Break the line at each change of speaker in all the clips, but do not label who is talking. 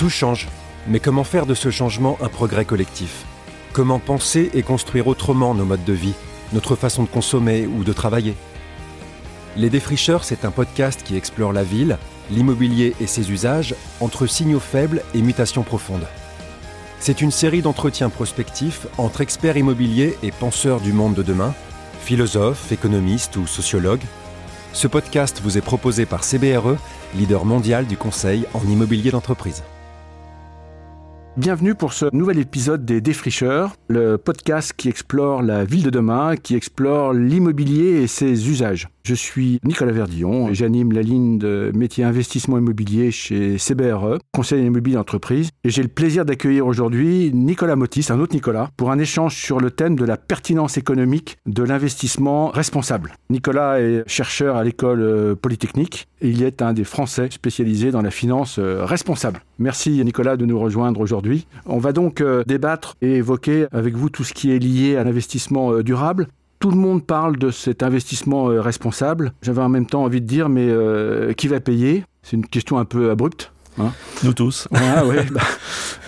Tout change, mais comment faire de ce changement un progrès collectif? Comment penser et construire autrement nos modes de vie, notre façon de consommer ou de travailler? Les Défricheurs, c'est un podcast qui explore la ville, l'immobilier et ses usages entre signaux faibles et mutations profondes. C'est une série d'entretiens prospectifs entre experts immobiliers et penseurs du monde de demain, philosophes, économistes ou sociologues. Ce podcast vous est proposé par CBRE, leader mondial du conseil en immobilier d'entreprise.
Bienvenue pour ce nouvel épisode des Défricheurs, le podcast qui explore la ville de demain, qui explore l'immobilier et ses usages. Je suis Nicolas Verdillon et j'anime la ligne de métier investissement immobilier chez CBRE, conseil immobilier d'entreprise. Et j'ai le plaisir d'accueillir aujourd'hui Nicolas Motis, un autre Nicolas, pour un échange sur le thème de la pertinence économique de l'investissement responsable. Nicolas est chercheur à l'école euh, polytechnique et il est un des Français spécialisés dans la finance euh, responsable. Merci Nicolas de nous rejoindre aujourd'hui. On va donc euh, débattre et évoquer avec vous tout ce qui est lié à l'investissement durable tout le monde parle de cet investissement euh, responsable. J'avais en même temps envie de dire, mais euh, qui va payer? C'est une question un peu abrupte.
Hein nous tous.
Ah, bah,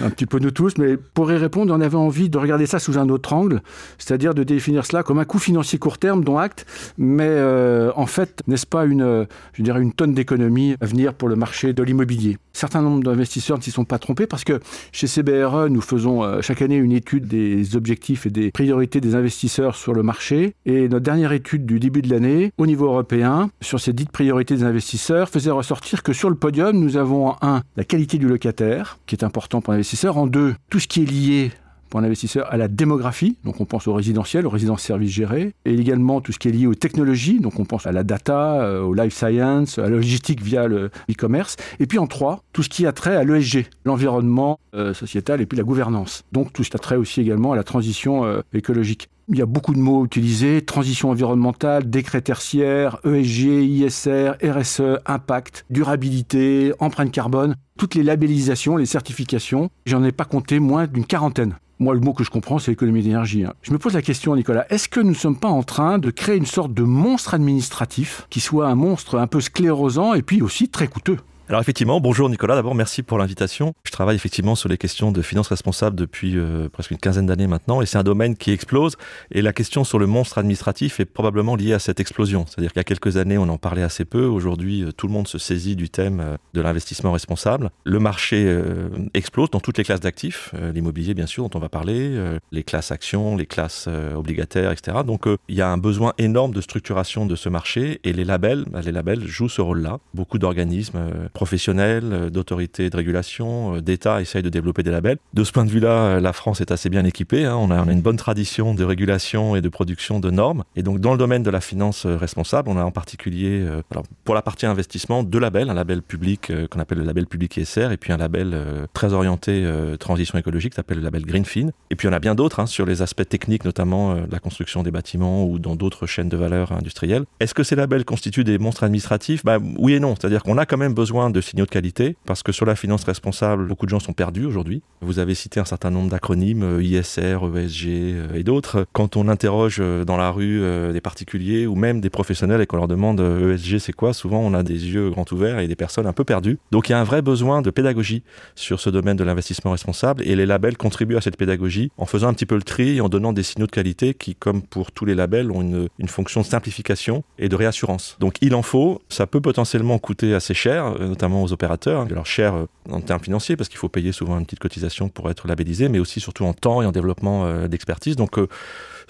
un petit peu nous tous, mais pour y répondre, on avait envie de regarder ça sous un autre angle, c'est-à-dire de définir cela comme un coût financier court terme dont acte, mais euh, en fait, n'est-ce pas une, je dirais une tonne d'économie à venir pour le marché de l'immobilier? Certains nombre d'investisseurs ne s'y sont pas trompés parce que chez CBRE, nous faisons euh, chaque année une étude des objectifs et des priorités des investisseurs sur le marché, et notre dernière étude du début de l'année, au niveau européen, sur ces dites priorités des investisseurs, faisait ressortir que sur le podium, nous avons un la qualité du locataire, qui est important pour l'investisseur. En deux, tout ce qui est lié pour l'investisseur à la démographie, donc on pense au résidentiel, aux résidences services gérées, et également tout ce qui est lié aux technologies, donc on pense à la data, euh, au life science, à la logistique via le e-commerce, et puis en trois, tout ce qui a trait à l'ESG, l'environnement euh, sociétal et puis la gouvernance. Donc tout ce qui a trait aussi également à la transition euh, écologique. Il y a beaucoup de mots utilisés, transition environnementale, décret tertiaire, ESG, ISR, RSE, impact, durabilité, empreinte carbone, toutes les labellisations, les certifications, j'en ai pas compté moins d'une quarantaine. Moi, le mot que je comprends, c'est l'économie d'énergie. Hein. Je me pose la question, Nicolas, est-ce que nous ne sommes pas en train de créer une sorte de monstre administratif qui soit un monstre un peu sclérosant et puis aussi très coûteux?
Alors effectivement, bonjour Nicolas, d'abord merci pour l'invitation. Je travaille effectivement sur les questions de finances responsables depuis euh, presque une quinzaine d'années maintenant et c'est un domaine qui explose et la question sur le monstre administratif est probablement liée à cette explosion. C'est-à-dire qu'il y a quelques années on en parlait assez peu, aujourd'hui euh, tout le monde se saisit du thème euh, de l'investissement responsable. Le marché explose dans toutes les classes d'actifs, l'immobilier bien sûr dont on va parler, les classes actions, les classes obligataires, etc. Donc il y a un besoin énorme de structuration de ce marché et les labels, bah, les labels jouent ce rôle-là. Beaucoup d'organismes professionnels, euh, d'autorités de régulation, euh, d'État essayent de développer des labels. De ce point de vue-là, euh, la France est assez bien équipée. Hein. On, a, une bonne tradition de régulation et de production de normes. Et donc, dans le domaine de la finance responsable, on a en particulier, pour la partie investissement, deux labels. Un label public qu'on appelle le label public ISR et puis un label très orienté transition écologique qui s'appelle le label Greenfin. Et puis, on a bien d'autres hein, sur les aspects techniques, notamment la construction des bâtiments ou dans d'autres chaînes de valeur industrielles. Est-ce que ces labels constituent des monstres administratifs? Bah, Oui et non. C'est-à-dire qu'on a quand même besoin de signaux de qualité, parce que sur la finance responsable, beaucoup de gens sont perdus aujourd'hui. Vous avez cité un certain nombre d'acronymes, euh, ISR, ESG euh, et d'autres. Quand on interroge euh, dans la rue des particuliers ou même des professionnels et qu'on leur demande ESG c'est quoi, souvent on a des yeux grands ouverts et des personnes un peu perdues. Donc il y a un vrai besoin de pédagogie sur ce domaine de l'investissement responsable et les labels contribuent à cette pédagogie en faisant un petit peu le tri et en donnant des signaux de qualité qui, comme pour tous les labels, ont une fonction de simplification et de réassurance. Donc il en faut, ça peut potentiellement coûter assez cher, notamment aux opérateurs, de leur cher euh, en termes financiers, parce qu'il faut payer souvent une petite cotisation pour être labellisé, mais aussi surtout en temps et en développement euh, d'expertise. Euh,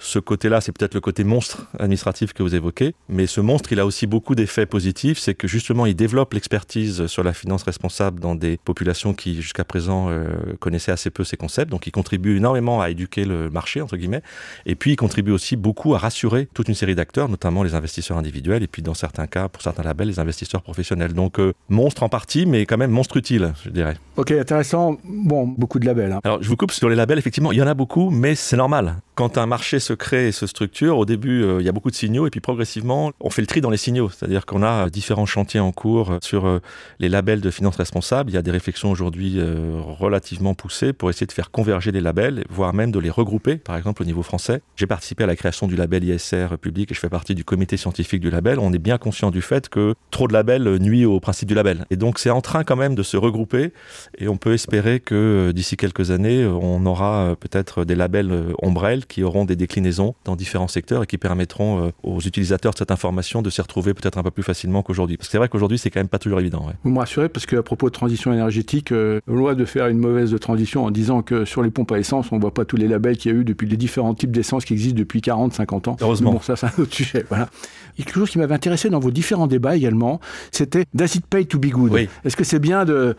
ce côté-là, c'est peut-être le côté monstre administratif que vous évoquez, mais ce monstre, il a aussi beaucoup d'effets positifs, c'est que justement, il développe l'expertise sur la finance responsable dans des populations qui, jusqu'à présent, euh, connaissaient assez peu ces concepts, donc il contribue énormément à éduquer le marché, entre guillemets, et puis il contribue aussi beaucoup à rassurer toute une série d'acteurs, notamment les investisseurs individuels, et puis dans certains cas, pour certains labels, les investisseurs professionnels. Donc, euh, monstre en partie, mais quand même monstre utile, je dirais.
Ok, intéressant. Bon, beaucoup de labels. Hein.
Alors, je vous coupe sur les labels, effectivement, il y en a beaucoup, mais c'est normal. Quand un marché se crée et se structure, au début, euh, il y a beaucoup de signaux et puis progressivement, on fait le tri dans les signaux. C'est-à-dire qu'on a différents chantiers en cours sur euh, les labels de finances responsables. Il y a des réflexions aujourd'hui euh, relativement poussées pour essayer de faire converger les labels, voire même de les regrouper, par exemple au niveau français. J'ai participé à la création du label ISR public et je fais partie du comité scientifique du label. On est bien conscient du fait que trop de labels nuit au principe du label. Et donc c'est en train quand même de se regrouper et on peut espérer que d'ici quelques années, on aura peut-être des labels ombrelles qui auront des déclinaisons dans différents secteurs et qui permettront euh, aux utilisateurs de cette information de s'y retrouver peut-être un peu plus facilement qu'aujourd'hui. Parce que c'est vrai qu'aujourd'hui, c'est quand même pas toujours évident.
Vous me rassurez parce qu'à propos de transition énergétique, euh, loi de faire une mauvaise transition en disant que sur les pompes à essence, on voit pas tous les labels qu'il y a eu depuis les différents types d'essence qui existent depuis 40, 50 ans.
Heureusement.
Bon, ça, c'est un autre sujet. Voilà. Il y a quelque chose qui m'avait intéressé dans vos différents débats également, c'était Does it pay to be good Est-ce que c'est bien euh,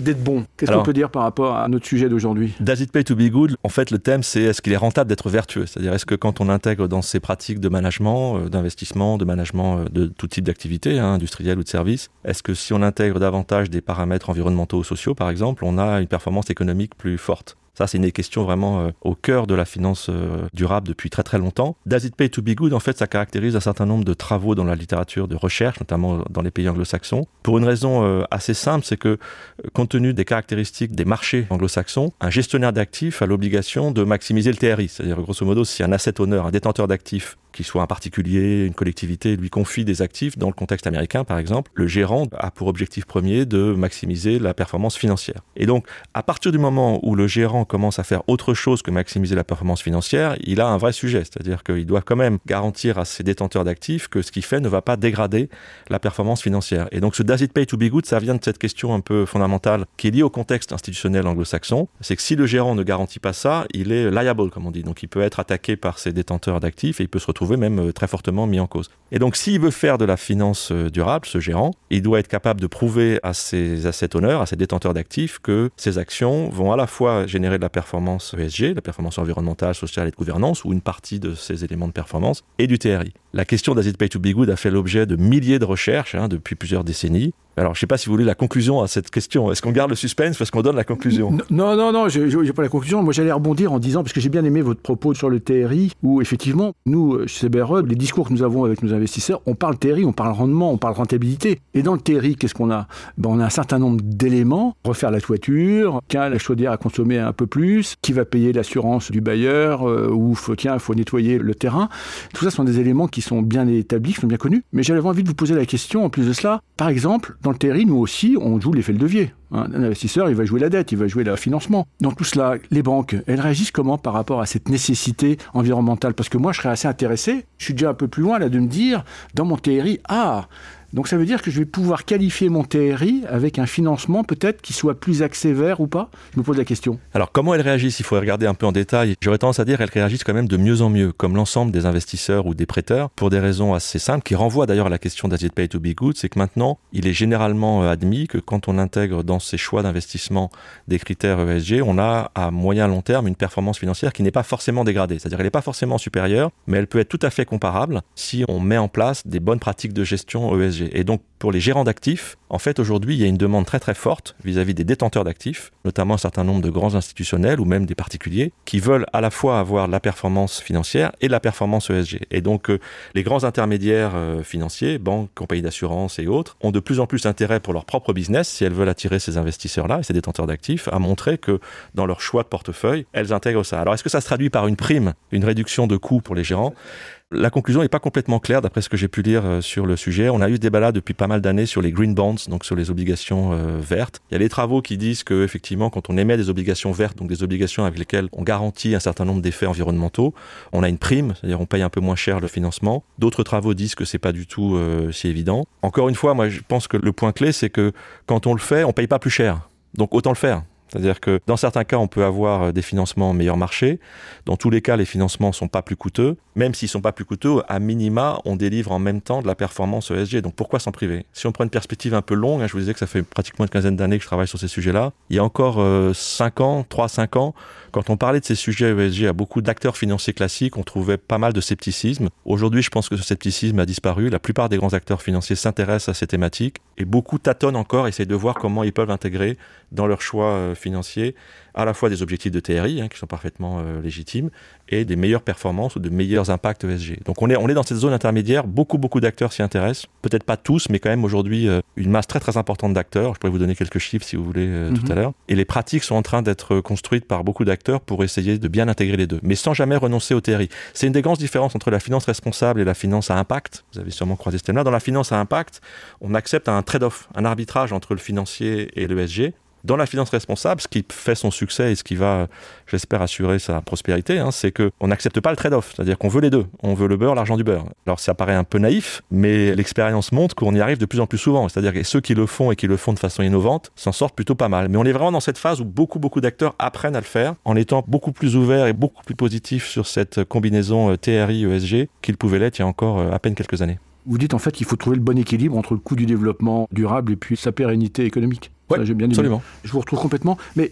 d'être bon? Qu'est-ce qu'on peut dire par rapport à notre sujet d'aujourd'hui?
Does it pay to be good En fait, le thème, c'est est-ce qu'il est rentable d'être vertueux. C'est-à-dire, est-ce que quand on intègre dans ces pratiques de management, euh, d'investissement, de management euh, de tout type d'activité, hein, industrielle ou de service, est-ce que si on intègre davantage des paramètres environnementaux ou sociaux, par exemple, on a une performance économique plus forte? Ça, c'est une question vraiment euh, au cœur de la finance euh, durable depuis très très longtemps. Does it pay to be good? En fait, ça caractérise un certain nombre de travaux dans la littérature de recherche, notamment dans les pays anglo-saxons. Pour une raison euh, assez simple, c'est que compte tenu des caractéristiques des marchés anglo-saxons, un gestionnaire d'actifs a l'obligation de maximiser le TRI. C'est-à-dire, grosso modo, si un asset owner, un détenteur d'actifs, qu'il soit un particulier, une collectivité, lui confie des actifs, dans le contexte américain par exemple, le gérant a pour objectif premier de maximiser la performance financière. Et donc, à partir du moment où le gérant commence à faire autre chose que maximiser la performance financière, il a un vrai sujet, c'est-à-dire qu'il doit quand même garantir à ses détenteurs d'actifs que ce qu'il fait ne va pas dégrader la performance financière. Et donc ce does it pay to be good, ça vient de cette question un peu fondamentale qui est liée au contexte institutionnel anglo-saxon, c'est que si le gérant ne garantit pas ça, il est liable comme on dit, donc il peut être attaqué par ses détenteurs d'actifs et il peut se retrouver même euh, très fortement mis en cause. Et donc s'il veut faire de la finance euh, durable, ce gérant, il doit être capable de prouver à ses assets honneurs, à ses détenteurs d'actifs, que ses actions vont à la fois générer de la performance ESG, la performance environnementale, sociale et de gouvernance, ou une partie de ces éléments de performance, et du TRI. La question d'Asit Pay to Be Good a fait l'objet de milliers de recherches hein, depuis plusieurs décennies. Alors, je ne sais pas si vous voulez la conclusion à cette question. Est-ce qu'on garde le suspense parce qu'on donne la conclusion?
Non, non, non, je n'ai pas la conclusion. Moi, j'allais rebondir en disant, parce que j'ai bien aimé votre propos sur le TRI, où effectivement, nous, euh, chez CBRE, les discours que nous avons avec nos investisseurs, on parle TRI, on parle rendement, on parle rentabilité. Et dans le TRI, qu'est-ce qu'on a? Ben, On a un certain nombre d'éléments. Refaire la toiture, tiens, la chaudière a consommé un peu plus, qui va payer l'assurance du bailleur, euh, ou tiens, il faut nettoyer le terrain. Tout ça sont des éléments qui sont bien établis, qui sont bien connus. Mais j'avais envie de vous poser la question, en plus de cela, par exemple, le TRI, nous aussi, on joue l'effet de levier. Hein, un investisseur, il va jouer la dette, il va jouer le financement. Dans tout cela, les banques, elles réagissent comment par rapport à cette nécessité environnementale? Parce que moi, je serais assez intéressé, je suis déjà un peu plus loin là de me dire, dans mon TRI, ah, donc ça veut dire que je vais pouvoir qualifier mon TRI avec un financement peut-être qui soit plus axé vert ou pas? Je me pose la question.
Alors comment elles réagissent? Il faut regarder un peu en détail. J'aurais tendance à dire qu'elles réagissent quand même de mieux en mieux, comme l'ensemble des investisseurs ou des prêteurs, pour des raisons assez simples, qui renvoient d'ailleurs à la question d'As Pay to Be Good, c'est que maintenant, il est généralement euh, admis que quand on intègre dans ses choix d'investissement des critères ESG, on a à moyen long terme une performance financière qui n'est pas forcément dégradée. C'est-à-dire qu'elle n'est pas forcément supérieure, mais elle peut être tout à fait comparable si on met en place des bonnes pratiques de gestion ESG. Et donc, pour les gérants d'actifs, en fait, aujourd'hui, il y a une demande très très forte vis-à-vis des détenteurs d'actifs, notamment un certain nombre de grands institutionnels ou même des particuliers, qui veulent à la fois avoir la performance financière et la performance ESG. Et donc, euh, les grands intermédiaires euh, financiers, banques, compagnies d'assurance et autres, ont de plus en plus intérêt pour leur propre business, si elles veulent attirer ces investisseurs-là et ces détenteurs d'actifs, à montrer que dans leur choix de portefeuille, elles intègrent ça. Alors, est-ce que ça se traduit par une prime, une réduction de coûts pour les gérants? La conclusion n'est pas complètement claire d'après ce que j'ai pu lire euh, sur le sujet. On a eu des débat depuis pas mal d'années sur les green bonds, donc sur les obligations euh, vertes. Il y a des travaux qui disent que effectivement, quand on émet des obligations vertes, donc des obligations avec lesquelles on garantit un certain nombre d'effets environnementaux, on a une prime, c'est-à-dire on paye un peu moins cher le financement. D'autres travaux disent que c'est pas du tout euh, si évident. Encore une fois, moi je pense que le point clé, c'est que quand on le fait, on paye pas plus cher. Donc autant le faire. C'est-à-dire que dans certains cas, on peut avoir euh, des financements meilleur marché. Dans tous les cas, les financements sont pas plus coûteux. Même s'ils sont pas plus coûteux, à minima, on délivre en même temps de la performance ESG. Donc pourquoi s'en priver? Si on prend une perspective un peu longue, hein, je vous disais que ça fait pratiquement une quinzaine d'années que je travaille sur ces sujets-là. Il y a encore 5 euh, ans, 3-5 ans, quand on parlait de ces sujets ESG à beaucoup d'acteurs financiers classiques, on trouvait pas mal de scepticisme. Aujourd'hui, je pense que ce scepticisme a disparu. La plupart des grands acteurs financiers s'intéressent à ces thématiques et beaucoup tâtonnent encore, essayent de voir comment ils peuvent intégrer dans leurs choix financiers à la fois des objectifs de TRI, hein, qui sont parfaitement euh, légitimes, et des meilleures performances ou de meilleurs impacts ESG. Donc on est, on est dans cette zone intermédiaire, beaucoup, beaucoup d'acteurs s'y intéressent, peut-être pas tous, mais quand même aujourd'hui euh, une masse très, très importante d'acteurs. Je pourrais vous donner quelques chiffres si vous voulez euh, tout mhm. à l'heure. Et les pratiques sont en train d'être construites par beaucoup d'acteurs pour essayer de bien intégrer les deux, mais sans jamais renoncer au TRI. C'est une des grandes différences entre la finance responsable et la finance à impact. Vous avez sûrement croisé ce thème-là. Dans la finance à impact, on accepte un trade-off, un arbitrage entre le financier et l'ESG dans la finance responsable, ce qui fait son succès et ce qui va, j'espère, assurer sa prospérité, hein, c'est qu'on n'accepte pas le trade-off. C'est-à-dire qu'on veut les deux. On veut le beurre, l'argent du beurre. Alors ça paraît un peu naïf, mais l'expérience montre qu'on y arrive de plus en plus souvent. C'est-à-dire que ceux qui le font et qui le font de façon innovante s'en sortent plutôt pas mal. Mais on est vraiment dans cette phase où beaucoup, beaucoup d'acteurs apprennent à le faire en étant beaucoup plus ouverts et beaucoup plus positifs sur cette combinaison euh, TRI-ESG qu'ils pouvaient l'être il y a encore euh, à peine quelques années.
Vous dites en fait qu'il faut trouver le bon équilibre entre le coût du développement durable et puis sa pérennité économique.
Oui, j'ai bien absolument.
Je vous retrouve complètement. Mais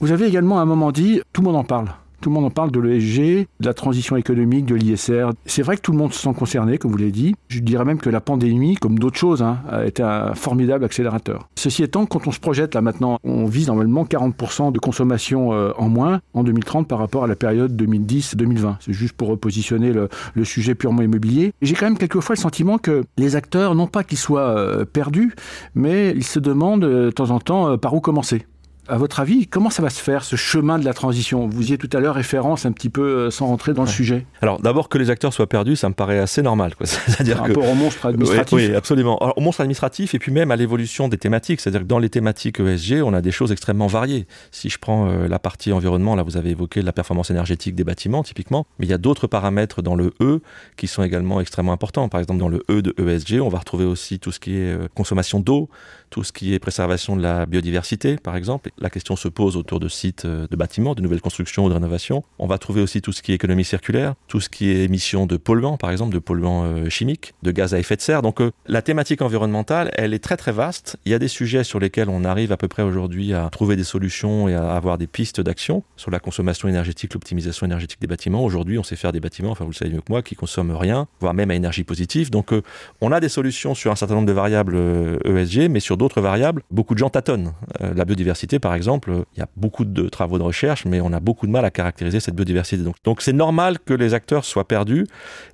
vous avez également à un moment dit, tout le monde en parle. Tout le monde en parle de l'ESG, de la transition économique, de l'ISR. C'est vrai que tout le monde se sent concerné, comme vous l'avez dit. Je dirais même que la pandémie, comme d'autres choses, hein, a été un formidable accélérateur. Ceci étant, quand on se projette là maintenant, on vise normalement 40% de consommation euh, en moins en 2030 par rapport à la période 2010-2020. C'est juste pour repositionner le, sujet purement immobilier. J'ai quand même quelquefois le sentiment que les acteurs, non pas qu'ils soient euh, perdus, mais ils se demandent euh, de temps en temps par où commencer. À votre avis, comment ça va se faire, ce chemin de la transition? Vous y êtes tout à l'heure référence un petit peu euh, sans rentrer dans le sujet.
Alors d'abord que les acteurs soient perdus, ça me paraît assez normal.
C'est-à-dire Par rapport au monstre administratif.
Oui, absolument. au monstre administratif et puis même à l'évolution des thématiques. C'est-à-dire que dans les thématiques ESG, on a des choses extrêmement variées. Si je prends euh, la partie environnement, là vous avez évoqué la performance énergétique des bâtiments typiquement, mais il y a d'autres paramètres dans le E qui sont également extrêmement importants. Par exemple dans le E de ESG, on va retrouver aussi tout ce qui est euh, consommation d'eau, tout ce qui est préservation de la biodiversité par exemple. La question se pose autour de sites euh, de bâtiments, de nouvelles constructions ou de rénovations. On va trouver aussi tout ce qui est économie circulaire, tout ce qui est émission de polluants, par exemple, de polluants euh, chimiques, de gaz à effet de serre. Donc euh, la thématique environnementale, elle est très très vaste. Il y a des sujets sur lesquels on arrive à peu près aujourd'hui à trouver des solutions et à avoir des pistes d'action sur la consommation énergétique, l'optimisation énergétique des bâtiments. Aujourd'hui, on sait faire des bâtiments, enfin vous le savez mieux que moi, qui consomment rien, voire même à énergie positive. Donc on a des solutions sur un certain nombre de variables ESG, e mais sur d'autres variables, beaucoup de gens tâtonnent. la biodiversité, par exemple, il y a beaucoup de travaux de recherche, mais on a beaucoup de mal à caractériser cette biodiversité. Donc, donc c'est normal que les acteurs soient perdus,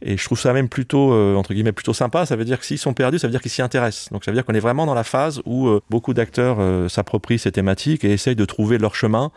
et je trouve ça même plutôt euh, entre guillemets plutôt sympa. Ça veut dire que s'ils sont perdus, ça veut dire qu'ils s'y intéressent. Donc ça veut dire qu'on est vraiment dans la phase où euh, beaucoup d'acteurs euh, s'approprient ces thématiques et essayent de trouver leur chemin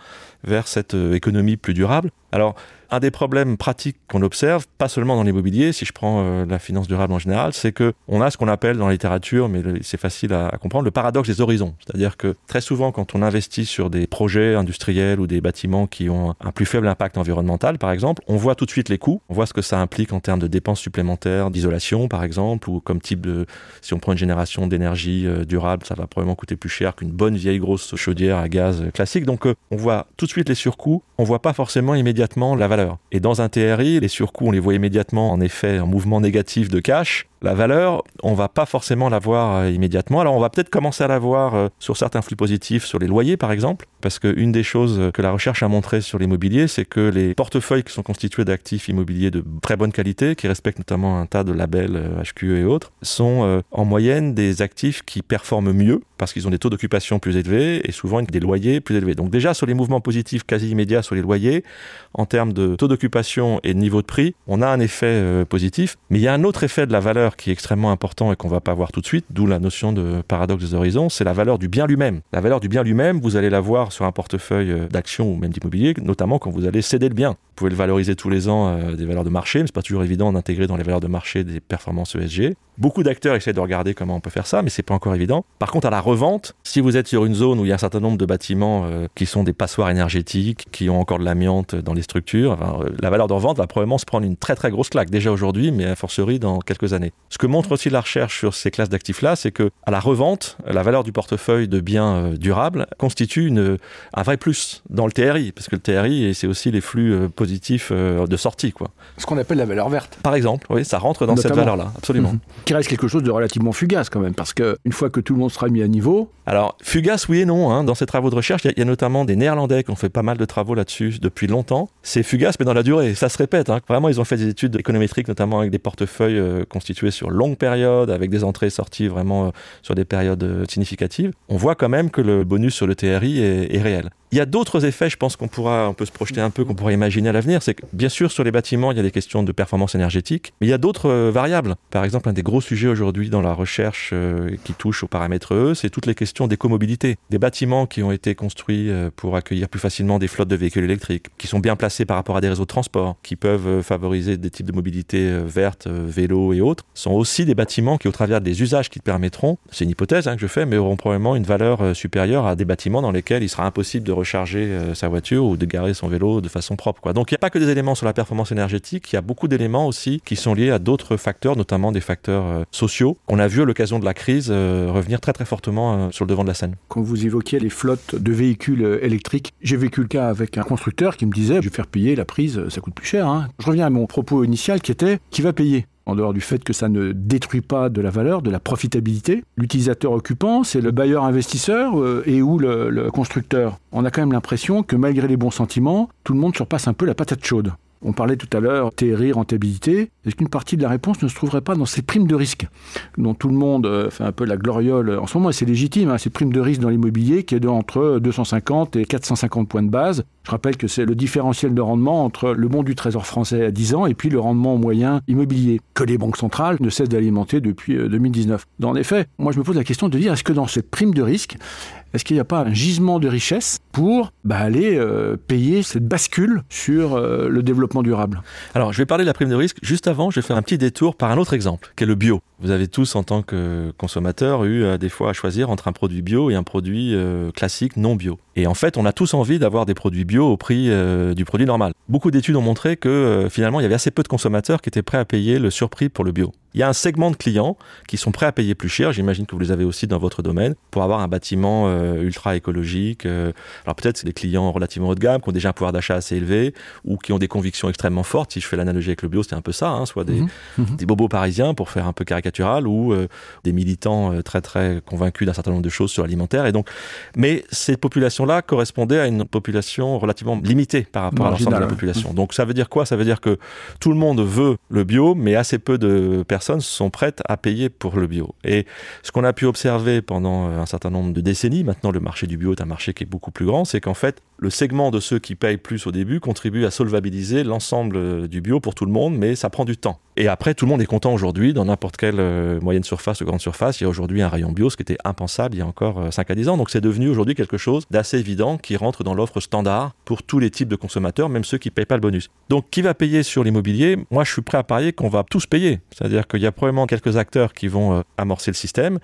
vers cette économie plus durable. Alors un des problèmes pratiques qu'on observe, pas seulement dans l'immobilier, si je prends euh, la finance durable en général, c'est que on a ce qu'on appelle dans la littérature, mais c'est facile à, comprendre, le paradoxe des horizons. C'est-à-dire que très souvent, quand on investit sur des projets industriels ou des bâtiments qui ont un plus faible impact environnemental, par exemple, on voit tout de suite les coûts, on voit ce que ça implique en termes de dépenses supplémentaires, d'isolation, par exemple, ou comme type de, si on prend une génération d'énergie euh, durable, ça va probablement coûter plus cher qu'une bonne vieille grosse chaudière à gaz classique. Donc, euh, on voit tout de suite les surcoûts, on voit pas forcément immédiatement la valeur et dans un TRI, les surcoûts, on les voit immédiatement en effet en mouvement négatif de cash. La valeur, on va pas forcément la voir euh, immédiatement. Alors on va peut-être commencer à la voir euh, sur certains flux positifs, sur les loyers par exemple, parce qu'une des choses que la recherche a montré sur l'immobilier, c'est que les portefeuilles qui sont constitués d'actifs immobiliers de très bonne qualité, qui respectent notamment un tas de labels HQE euh, et autres, sont en moyenne des actifs qui performent mieux parce qu'ils ont des taux d'occupation plus élevés et souvent des loyers plus élevés. Donc déjà sur les mouvements positifs quasi immédiats sur les loyers, en termes de taux d'occupation et de niveau de prix, on a un effet positif, mais il y a un autre effet de la valeur qui est extrêmement important et qu'on va pas voir tout de suite, d'où la notion de paradoxe des horizons, c'est la valeur du bien lui-même. La valeur du bien lui-même, vous allez la voir sur un portefeuille euh, d'actions ou même d'immobilier, notamment quand vous allez céder le bien. Vous pouvez le valoriser tous les ans euh, des valeurs de marché, mais c'est pas toujours évident d'intégrer dans les valeurs de marché des performances ESG. Beaucoup d'acteurs essaient de regarder comment on peut faire ça, mais c'est pas encore évident. Par contre, à la revente, si vous êtes sur une zone où il y a un certain nombre de bâtiments euh, qui sont des passoires énergétiques, qui ont encore de l'amiante dans les structures, la valeur de revente va probablement se prendre une très très grosse claque déjà aujourd'hui, mais a fortiori dans quelques années. Ce que montre aussi la recherche sur ces classes d'actifs-là, c'est que à la revente, la valeur du portefeuille de biens euh, durables constitue une, un vrai plus dans le TRI, parce que le TRI, c'est aussi les flux euh, dispositif euh, de sortie. Quoi.
Ce qu'on appelle la valeur verte.
Par exemple, oui, ça rentre dans cette valeur-là, absolument. Mhm.
Qui reste quelque chose de relativement fugace quand même, parce qu'une fois que tout le monde sera mis à niveau...
Alors, fugace, oui et non. Hein. Dans ces travaux de recherche, il y, a notamment des Néerlandais qui ont fait pas mal de travaux là-dessus depuis longtemps. C'est fugace, mais dans la durée. Ça se répète. Hein. Vraiment, ils ont fait des études économétriques, notamment avec des portefeuilles euh, constitués sur longue période, avec des entrées et sorties vraiment euh, sur des périodes significatives. On voit quand même que le bonus sur le TRI est, est réel. Il y a d'autres effets, je pense qu'on pourra, on peut se projeter un peu, qu'on pourrait imaginer à l'avenir. C'est que, bien sûr, sur les bâtiments, il y a des questions de performance énergétique, mais il y a d'autres euh, variables. Par exemple, un des gros sujets aujourd'hui dans la recherche euh, qui touche aux paramètres E, c'est toutes les questions d'écomobilité. Des bâtiments qui ont été construits euh, pour accueillir plus facilement des flottes de véhicules électriques, qui sont bien placés par rapport à des réseaux de transport, qui peuvent favoriser des types de mobilité verte, vélo et autres, sont aussi des bâtiments qui, au travers des usages qu'ils permettront, c'est une hypothèse hein, que je fais, mais auront probablement une valeur supérieure à des bâtiments dans lesquels il sera impossible de recharger euh, sa voiture ou de garer son vélo de façon propre. Donc il n'y a pas que des éléments sur la performance énergétique, il y a beaucoup d'éléments aussi qui sont liés à d'autres facteurs, notamment des facteurs euh, sociaux, qu'on a vu à l'occasion de la crise euh, revenir très très fortement sur le devant de la scène.
Quand vous évoquiez les flottes de véhicules électriques, j'ai vécu le cas avec un constructeur qui me disait je vais faire payer la prise, ça coûte plus cher. Hein. Je reviens à mon propos initial qui était qui va payer? En dehors du fait que ça ne détruit pas de la valeur, de la profitabilité. L'utilisateur occupant, c'est le bailleur investisseur euh, et ou le, constructeur. On a quand même l'impression que malgré les bons sentiments, tout le monde surpasse un peu la patate chaude. On parlait tout à l'heure TRI, rentabilité. Est-ce qu'une partie de la réponse ne se trouverait pas dans ces primes de risque dont tout le monde euh, fait un peu la gloriole en ce moment, c'est légitime, hein, ces primes de risque dans l'immobilier qui est de entre 250 et 450 points de base. Je rappelle que c'est le différentiel de rendement entre le bon du Trésor français à 10 ans et puis le rendement moyen immobilier, que les banques centrales ne cessent d'alimenter depuis 2019. Euh, dans les faits, moi je me pose la question de dire est-ce que dans cette prime de risque, est-ce qu'il n'y a pas un gisement de richesse pour bah, aller euh, payer cette bascule sur euh, le développement durable?
Alors, je vais parler de la prime de risque. Juste avant, je vais faire un petit détour par un autre exemple, qui est le bio. Vous avez tous, en tant que consommateur, eu euh, des fois à choisir entre un produit bio et un produit classique non bio. Et en fait, on a tous envie d'avoir des produits bio au prix du produit normal. Beaucoup d'études ont montré que finalement, il y avait assez peu de consommateurs qui étaient prêts à payer le surprix pour le bio. Il y a un segment de clients qui sont prêts à payer plus cher, j'imagine que vous les avez aussi dans votre domaine, pour avoir un bâtiment euh, ultra écologique. Euh. alors peut-être c'est des clients relativement haut de gamme, qui ont déjà un pouvoir d'achat assez élevé, ou qui ont des convictions extrêmement fortes. Si je fais l'analogie avec le bio, c'est un peu ça, hein, soit des, mhm. Mhm. des, bobos parisiens, pour faire un peu caricatural, ou euh, des militants très très convaincus d'un certain nombre de choses sur l'alimentaire. Et donc, mais ces populations-là correspondaient à une population relativement limitée par rapport à l'ensemble de la population. Donc ça veut dire quoi? Ça veut dire que tout le monde veut le bio, mais assez peu de personnes sont prêtes à payer pour le bio. Et ce qu'on a pu observer pendant un certain nombre de décennies, maintenant le marché du bio est un marché qui est beaucoup plus grand, c'est qu'en fait, le segment de ceux qui payent plus au début contribue à solvabiliser l'ensemble du bio pour tout le monde, mais ça prend du temps. Et après, tout le monde est content aujourd'hui, dans n'importe quelle euh, moyenne surface ou grande surface, il y a aujourd'hui un rayon bio, ce qui était impensable il y a encore 5 euh, à 10 ans. Donc c'est devenu aujourd'hui quelque chose d'assez évident qui rentre dans l'offre standard pour tous les types de consommateurs, même ceux qui ne payent pas le bonus. Donc qui va payer sur l'immobilier? Moi, je suis prêt à parier qu'on va tous payer. C'est-à-dire qu'il y a probablement quelques acteurs qui vont euh, amorcer le système.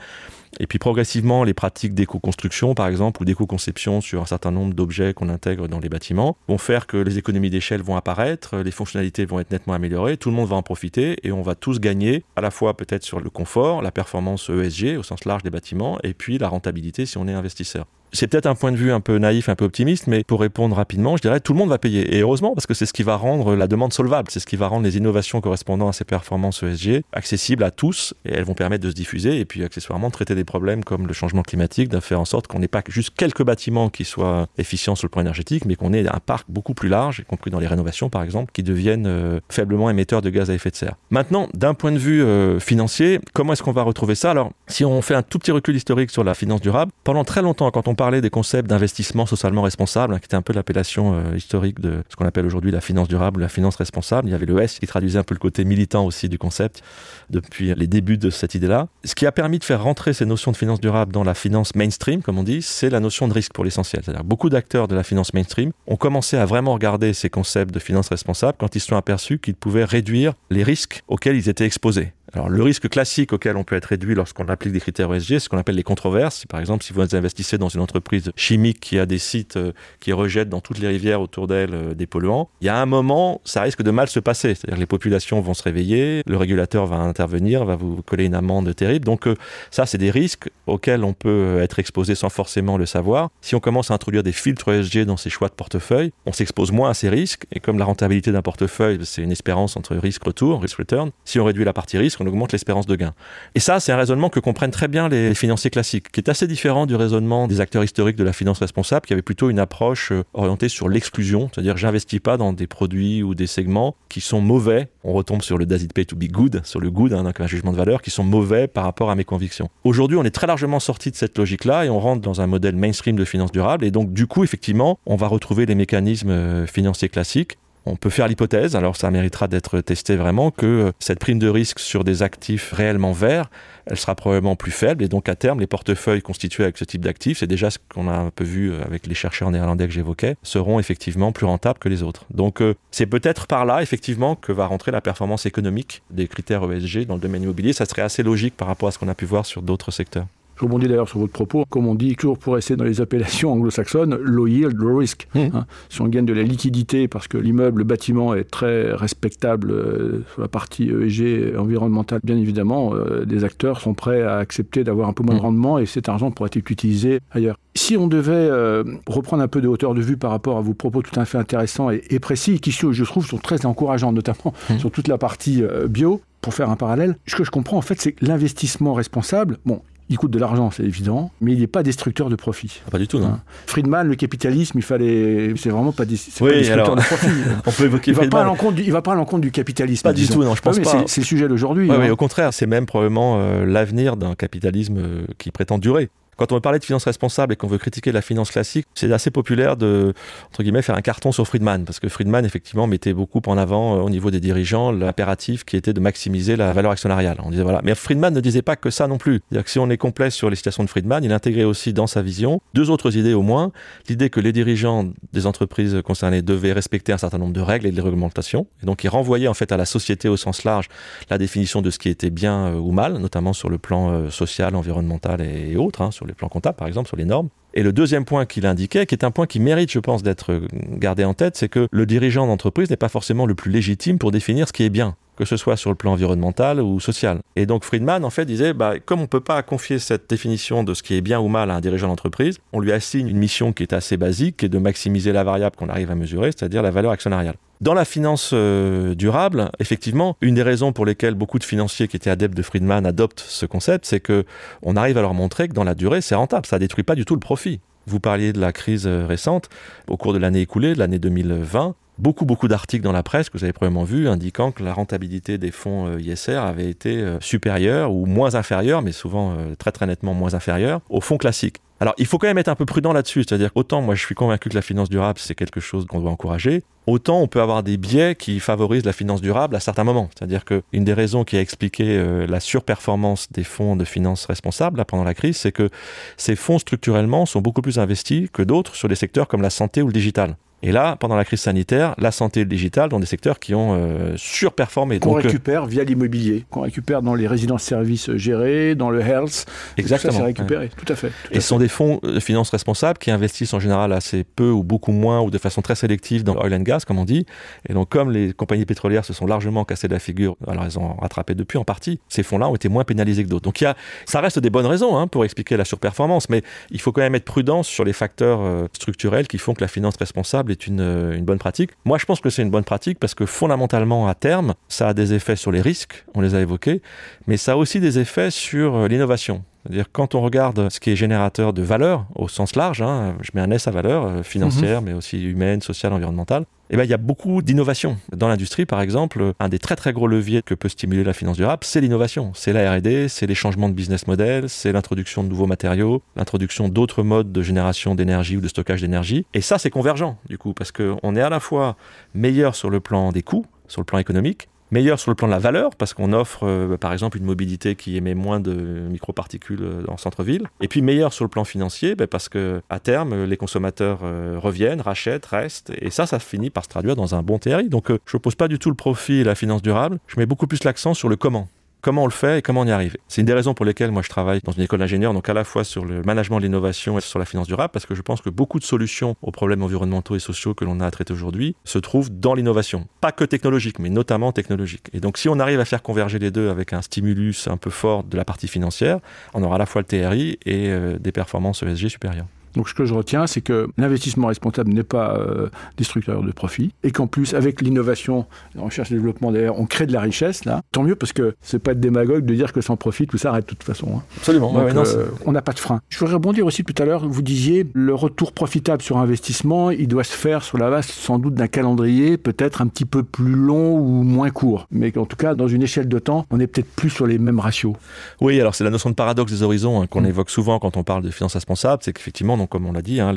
Et puis progressivement, les pratiques d'éco-construction, par exemple, ou d'éco-conception sur un certain nombre d'objets qu'on intègre dans les bâtiments, vont faire que les économies d'échelle vont apparaître, les fonctionnalités vont être nettement améliorées, tout le monde va en profiter et on va tous gagner, à la fois peut-être sur le confort, la performance ESG au sens large des bâtiments, et puis la rentabilité si on est investisseur. C'est peut-être un point de vue un peu naïf, un peu optimiste, mais pour répondre rapidement, je dirais tout le monde va payer. Et heureusement, parce que c'est ce qui va rendre la demande solvable, c'est ce qui va rendre les innovations correspondant à ces performances ESG accessibles à tous, et elles vont permettre de se diffuser, et puis accessoirement traiter des problèmes comme le changement climatique, de faire en sorte qu'on n'ait pas juste quelques bâtiments qui soient efficients sur le plan énergétique, mais qu'on ait un parc beaucoup plus large, y compris dans les rénovations par exemple, qui deviennent euh, faiblement émetteurs de gaz à effet de serre. Maintenant, d'un point de vue euh, financier, comment est-ce qu'on va retrouver ça? Alors, si on fait un tout petit recul historique sur la finance durable, pendant très longtemps, quand on parlait des concepts d'investissement socialement responsable, hein, qui était un peu l'appellation euh, historique de ce qu'on appelle aujourd'hui la finance durable, la finance responsable. Il y avait le S qui traduisait un peu le côté militant aussi du concept depuis les débuts de cette idée-là. Ce qui a permis de faire rentrer ces notions de finance durable dans la finance mainstream, comme on dit, c'est la notion de risque pour l'essentiel. C'est-à-dire beaucoup d'acteurs de la finance mainstream ont commencé à vraiment regarder ces concepts de finance responsable quand ils se sont aperçus qu'ils pouvaient réduire les risques auxquels ils étaient exposés. Alors le risque classique auquel on peut être réduit lorsqu'on applique des critères ESG, c'est ce qu'on appelle les controverses. Par exemple, si vous investissez dans une entreprise chimique qui a des sites euh, qui rejettent dans toutes les rivières autour d'elle euh, des polluants, il y a un moment, ça risque de mal se passer. C'est-à-dire que les populations vont se réveiller, le régulateur va intervenir, va vous coller une amende terrible. Donc euh, ça, c'est des risques auxquels on peut être exposé sans forcément le savoir. Si on commence à introduire des filtres ESG dans ses choix de portefeuille, on s'expose moins à ces risques. Et comme la rentabilité d'un portefeuille, c'est une espérance entre risque-retour, risk-return, si on réduit la partie risque, on augmente l'espérance de gain. Et ça, c'est un raisonnement que comprennent très bien les financiers classiques, qui est assez différent du raisonnement des acteurs historiques de la finance responsable, qui avait plutôt une approche euh, orientée sur l'exclusion, c'est-à-dire j'investis pas dans des produits ou des segments qui sont mauvais. On retombe sur le does it pay to be good, sur le good, hein, un jugement de valeur, qui sont mauvais par rapport à mes convictions. Aujourd'hui, on est très largement sorti de cette logique-là et on rentre dans un modèle mainstream de finance durable. Et donc, du coup, effectivement, on va retrouver les mécanismes euh, financiers classiques on peut faire l'hypothèse, alors ça méritera d'être testé vraiment, que euh, cette prime de risque sur des actifs réellement verts, elle sera probablement plus faible et donc à terme, les portefeuilles constitués avec ce type d'actifs, c'est déjà ce qu'on a un peu vu euh, avec les chercheurs néerlandais que j'évoquais, seront effectivement plus rentables que les autres. Donc euh, c'est peut-être par là effectivement que va rentrer la performance économique des critères ESG dans le domaine immobilier. Ça serait assez logique par rapport à ce qu'on a pu voir sur d'autres secteurs.
Je rebondis d'ailleurs sur votre propos. Comme on dit toujours pour rester dans les appellations anglo-saxonnes, low yield, low risk. Mmh. Hein. si on gagne de la liquidité parce que l'immeuble, le bâtiment est très respectable euh, sur la partie ESG environnementale, bien évidemment, euh, les acteurs sont prêts à accepter d'avoir un peu moins de mmh. rendement et cet argent pourrait être utilisé ailleurs. Si on devait euh, reprendre un peu de hauteur de vue par rapport à vos propos tout à fait intéressants et, précis, qui je trouve sont très encourageants, notamment mmh. sur toute la partie bio, pour faire un parallèle, ce que je comprends en fait, c'est que l'investissement responsable, bon, il coûte de l'argent, c'est évident, mais il n'est pas destructeur de profit.
Ah, pas du tout, non. Hein.
Friedman, le capitalisme, il fallait, c'est vraiment pas, destructeur de profit.
on peut évoquer
il va pas à l'encontre il va pas à l'encontre du capitalisme.
Pas du tout, non, je pense pas.
C'est le sujet d'aujourd'hui.
Oui, hein. au contraire, c'est même probablement euh, l'avenir d'un capitalisme euh, qui prétend durer. Quand on veut parler de finance responsable et qu'on veut critiquer la finance classique, c'est assez populaire de, entre guillemets, faire un carton sur Friedman, parce que Friedman, effectivement, mettait beaucoup en avant, euh, au niveau des dirigeants, l'impératif qui était de maximiser la valeur actionnariale. On disait, voilà. Mais Friedman ne disait pas que ça non plus. C'est-à-dire que si on est complet sur les citations de Friedman, il intégrait aussi dans sa vision deux autres idées au moins. L'idée que les dirigeants des entreprises concernées devaient respecter un certain nombre de règles et de réglementations. Et donc, il renvoyait en fait à la société au sens large la définition de ce qui était bien euh, ou mal, notamment sur le plan euh, social, environnemental et, autres, hein, les plans comptables, par exemple, sur les normes. Et le deuxième point qu'il indiquait, qui est un point qui mérite, je pense, d'être gardé en tête, c'est que le dirigeant d'entreprise n'est pas forcément le plus légitime pour définir ce qui est bien que ce soit sur le plan environnemental ou social. Et donc Friedman, en fait, disait, bah, comme on ne peut pas confier cette définition de ce qui est bien ou mal à un dirigeant d'entreprise, on lui assigne une mission qui est assez basique, qui est de maximiser la variable qu'on arrive à mesurer, c'est-à-dire la valeur actionnariale. Dans la finance euh, durable, effectivement, une des raisons pour lesquelles beaucoup de financiers qui étaient adeptes de Friedman adoptent ce concept, c'est que on arrive à leur montrer que dans la durée, c'est rentable, ça détruit pas du tout le profit. Vous parliez de la crise euh, récente. Au cours de l'année écoulée, de l'année 2020, beaucoup, beaucoup d'articles dans la presse que vous avez probablement vu indiquant que la rentabilité des fonds euh, ISR avait été supérieure ou moins inférieure, mais souvent très, très nettement moins inférieure aux fonds classiques. Alors, il faut quand même être un peu prudent là-dessus. C'est-à-dire, autant moi je suis convaincu que la finance durable, c'est quelque chose qu'on doit encourager, autant on peut avoir des biais qui favorisent la finance durable à certains moments. C'est-à-dire qu'une des raisons qui a expliqué euh, la surperformance des fonds de finance responsables pendant la crise, c'est que ces fonds structurellement sont beaucoup plus investis que d'autres sur des secteurs comme la santé ou le digital. Et là, pendant la crise sanitaire, la santé et le digital dans des secteurs qui ont euh, surperformé.
Qu'on euh, récupère via l'immobilier, qu'on récupère dans les résidences-services gérées, dans le health.
Exactement.
Ça, c'est récupéré, tout à fait.
et ce sont des fonds de finances responsables qui investissent en général assez peu ou beaucoup moins ou de façon très sélective dans l'oil and gas, comme on dit. Et donc, comme les compagnies pétrolières se sont largement cassées la figure, alors elles ont rattrapé depuis en partie, ces fonds-là ont été moins pénalisés que d'autres. Donc, il y a, ça reste des bonnes raisons hein, pour expliquer la surperformance, mais il faut quand même être prudent sur les facteurs euh, structurels qui font que la finance responsable est une, une bonne pratique. Moi, je pense que c'est une bonne pratique parce que fondamentalement, à terme, ça a des effets sur les risques, on les a évoqués, mais ça a aussi des effets sur euh, l'innovation. C'est-à-dire quand on regarde ce qui est générateur de valeur au sens large, hein, je mets un S à valeur euh, financière, mhm. mais aussi humaine, sociale, environnementale, eh ben, il y a beaucoup d'innovation. Dans l'industrie, par exemple, un des très très gros leviers que peut stimuler la finance durable, c'est l'innovation. C'est la R&D, c'est les changements de business model, c'est l'introduction de nouveaux matériaux, l'introduction d'autres modes de génération d'énergie ou de stockage d'énergie. Et ça, c'est convergent, du coup, parce qu'on est à la fois meilleur sur le plan des coûts, sur le plan économique, meilleur sur le plan de la valeur, parce qu'on offre euh, par exemple une mobilité qui émet moins de microparticules euh, en centre-ville, et puis meilleur sur le plan financier, ben, parce que à terme, les consommateurs euh, reviennent, rachètent, restent, et ça, ça finit par se traduire dans un bon TRI. Donc je ne pose pas du tout le profit et la finance durable, je mets beaucoup plus l'accent sur le comment. Comment on le fait et comment on y arrive C'est une des raisons pour lesquelles moi je travaille dans une école d'ingénieur, donc à la fois sur le management de l'innovation et sur la finance durable, parce que je pense que beaucoup de solutions aux problèmes environnementaux et sociaux que l'on a à traiter aujourd'hui se trouvent dans l'innovation. Pas que technologique, mais notamment technologique. Et donc si on arrive à faire converger les deux avec un stimulus un peu fort de la partie financière, on aura à la fois le TRI et euh, des performances ESG supérieures.
Donc ce que je retiens, c'est que l'investissement responsable n'est pas euh, destructeur de profit et qu'en plus, avec l'innovation, la recherche et le développement d'ailleurs, on crée de la richesse là. Tant mieux parce que c'est pas de démagogue de dire que sans profit tout s'arrête de toute façon. Hein.
Absolument.
Euh, on n'a pas de frein. Je voudrais rebondir aussi tout à l'heure. Vous disiez le retour profitable sur investissement, il doit se faire sur la base sans doute d'un calendrier peut-être un petit peu plus long ou moins court, mais en tout cas dans une échelle de temps, on est peut-être plus sur les mêmes ratios.
Oui, alors c'est la notion de paradoxe des horizons hein, qu'on mmh. évoque souvent quand on parle de finances responsables, c'est qu'effectivement comme on l'a dit, hein,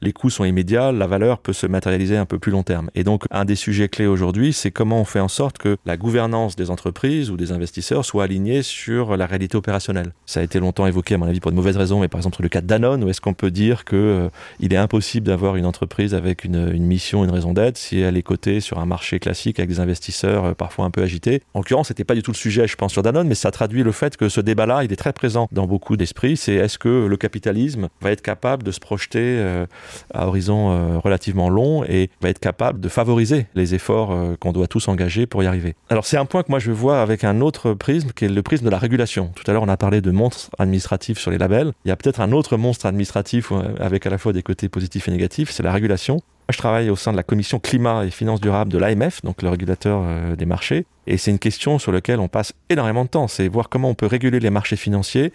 les coûts sont immédiats, la valeur peut se matérialiser un peu plus long terme. Et donc, un des sujets clés aujourd'hui, c'est comment on fait en sorte que la gouvernance des entreprises ou des investisseurs soit alignée sur la réalité opérationnelle. Ça a été longtemps évoqué, à mon avis, pour de mauvaises raisons, mais par exemple, sur le cas de Danone, où est-ce qu'on peut dire qu'il euh, est impossible d'avoir une entreprise avec une, mission, une raison d'être, si elle est cotée sur un marché classique avec des investisseurs euh, parfois un peu agités. En l'occurrence, c'était pas du tout le sujet, je pense, sur Danone, mais ça traduit le fait que ce débat-là, il est très présent dans beaucoup d'esprits. C'est est-ce que le capitalisme va être capable de se projeter euh, à horizon euh, relativement long et va être capable de favoriser les efforts euh, qu'on doit tous engager pour y arriver. Alors c'est un point que moi je vois avec un autre prisme qui est le prisme de la régulation. Tout à l'heure on a parlé de monstres administratifs sur les labels. Il y a peut-être un autre monstre administratif avec à la fois des côtés positifs et négatifs, c'est la régulation. Moi, je travaille au sein de la commission climat et finances durables de l'AMF, donc le régulateur des marchés, et c'est une question sur laquelle on passe énormément de temps, c'est voir comment on peut réguler les marchés financiers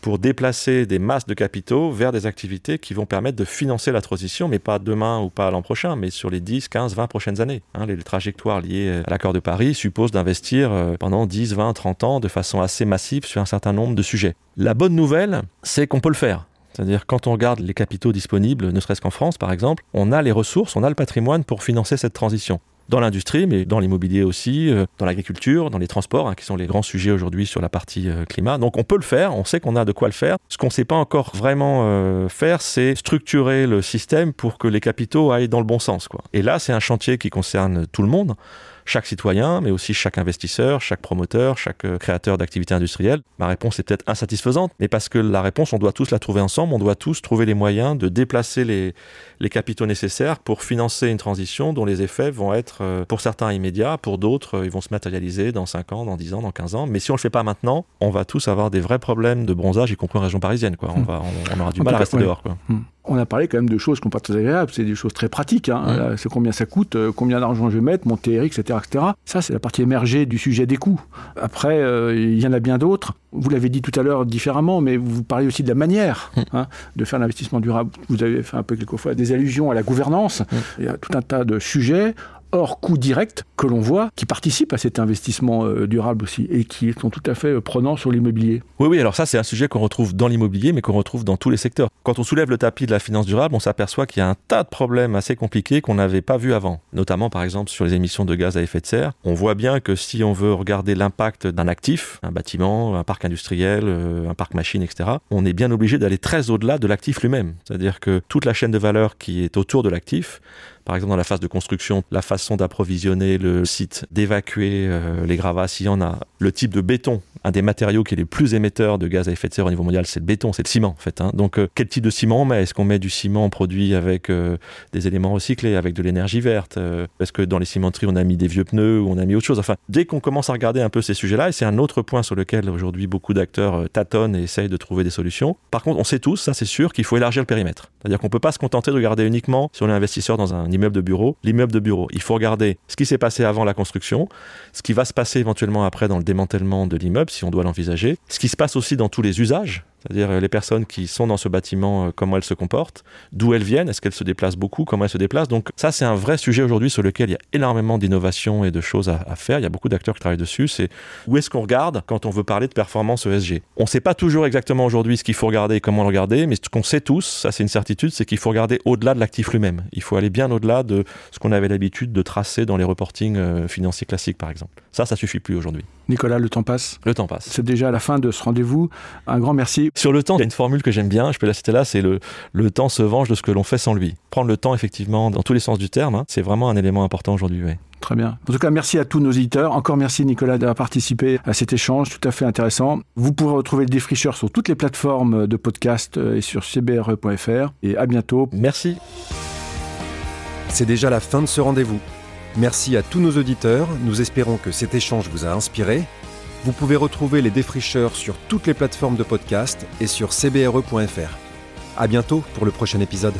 pour déplacer des masses de capitaux vers des activités qui vont permettre de financer la transition, mais pas demain ou pas l'an prochain, mais sur les 10, 15, 20 prochaines années. Hein, les trajectoires liées à l'accord de Paris supposent d'investir euh, pendant 10, 20, 30 ans de façon assez massive sur un certain nombre de sujets. La bonne nouvelle, c'est qu'on peut le faire. C'est-à-dire quand on regarde les capitaux disponibles, ne serait-ce qu'en France par exemple, on a les ressources, on a le patrimoine pour financer cette transition dans l'industrie, mais dans l'immobilier aussi, euh, dans l'agriculture, dans les transports, hein, qui sont les grands sujets aujourd'hui sur la partie euh, climat. Donc on peut le faire, on sait qu'on a de quoi le faire. Ce qu'on ne sait pas encore vraiment euh, faire, c'est structurer le système pour que les capitaux aillent dans le bon sens. Quoi. Et là, c'est un chantier qui concerne tout le monde chaque citoyen, mais aussi chaque investisseur, chaque promoteur, chaque euh, créateur d'activités industrielles Ma réponse est peut-être insatisfaisante, mais parce que la réponse, on doit tous la trouver ensemble, on doit tous trouver les moyens de déplacer les, les capitaux nécessaires pour financer une transition dont les effets vont être, euh, pour certains, immédiats, pour d'autres, euh, ils vont se matérialiser dans 5 ans, dans 10 ans, dans 15 ans. Mais si on le fait pas maintenant, on va tous avoir des vrais problèmes de bronzage, y compris en région parisienne. Quoi. On, hmm. va, on, aura du mal à rester dehors. Quoi. Hmm
on a parlé quand même de choses qui sont pas très agréables, c'est des choses très pratiques. Hein. C'est combien ça coûte, euh, combien d'argent je vais mettre, mon TRX, etc., etc. Ça, c'est la partie émergée du sujet des coûts. Après, euh, il y en a bien d'autres. Vous l'avez dit tout à l'heure différemment, mais vous parlez aussi de la manière hein, de faire l'investissement durable. Vous avez fait un peu quelquefois des allusions à la gouvernance. Il y a tout un tas de sujets hors coût direct que l'on voit, qui participent à cet investissement euh, durable aussi et qui sont tout à fait euh, prenants sur l'immobilier.
Oui, oui, alors ça c'est un sujet qu'on retrouve dans l'immobilier mais qu'on retrouve dans tous les secteurs. Quand on soulève le tapis de la finance durable, on s'aperçoit qu'il y a un tas de problèmes assez compliqués qu'on n'avait pas vu avant, notamment par exemple sur les émissions de gaz à effet de serre. On voit bien que si on veut regarder l'impact d'un actif, un bâtiment, un parc industriel, euh, un parc machine, etc., on est bien obligé d'aller très au-delà de l'actif lui-même. C'est-à-dire que toute la chaîne de valeur qui est autour de l'actif, par exemple dans la phase de construction, la façon d'approvisionner le site, d'évacuer euh, les gravats s'il y en a, le type de béton un des matériaux qui est les plus émetteurs de gaz à effet de serre au niveau mondial, c'est le béton, c'est le ciment en fait. Hein. Donc euh, quel type de ciment on met? Est-ce qu'on met du ciment produit avec euh, des éléments recyclés, avec de l'énergie verte? Est-ce que dans les cimenteries on a mis des vieux pneus ou on a mis autre chose? Enfin, dès qu'on commence à regarder un peu ces sujets-là, et c'est un autre point sur lequel aujourd'hui beaucoup d'acteurs tâtonnent et essayent de trouver des solutions. Par contre, on sait tous, ça c'est sûr, qu'il faut élargir le périmètre. C'est-à-dire qu'on peut pas se contenter de regarder uniquement si on est dans un de l'immeuble de bureau. Il faut regarder ce qui s'est passé avant la construction, ce qui va se passer éventuellement après dans le démantèlement de l'immeuble, si on doit l'envisager, ce qui se passe aussi dans tous les usages, c'est-à-dire euh, les personnes qui sont dans ce bâtiment, euh, comment elles se comportent, d'où elles viennent, est-ce qu'elles se déplacent beaucoup, comment elles se déplacent. Donc ça, c'est un vrai sujet aujourd'hui sur lequel il y a énormément d'innovations et de choses à, faire. Il y a beaucoup d'acteurs qui travaillent dessus. C'est où est-ce qu'on regarde quand on veut parler de performance ESG. On ne sait pas toujours exactement aujourd'hui ce qu'il faut regarder et comment le regarder, mais ce qu'on sait tous, ça c'est une certitude, c'est qu'il faut regarder au-delà de l'actif lui-même. Il faut aller bien au-delà de ce qu'on avait l'habitude de tracer dans les reportings euh, financiers classiques, par exemple. Ça, ça suffit plus aujourd'hui.
Nicolas, le temps passe.
Le temps passe.
C'est déjà la fin de ce rendez-vous. Un grand merci.
Sur le temps, il y a une formule que j'aime bien, je peux la citer là, c'est le, le temps se venge de ce que l'on fait sans lui. Prendre le temps, effectivement, dans tous les sens du terme, hein, c'est vraiment un élément important aujourd'hui.
Très bien. En tout cas, merci à tous nos éditeurs. Encore merci Nicolas d'avoir participé à cet échange tout à fait intéressant. Vous pourrez retrouver le défricheur sur toutes les plateformes de podcast euh, et sur cbre.fr. Et à bientôt.
Merci.
C'est déjà la fin de ce rendez-vous. Merci à tous nos auditeurs. Nous espérons que cet échange vous a inspiré. Vous pouvez retrouver les défricheurs sur toutes les plateformes de podcast et sur cbre.fr. À bientôt pour le prochain épisode.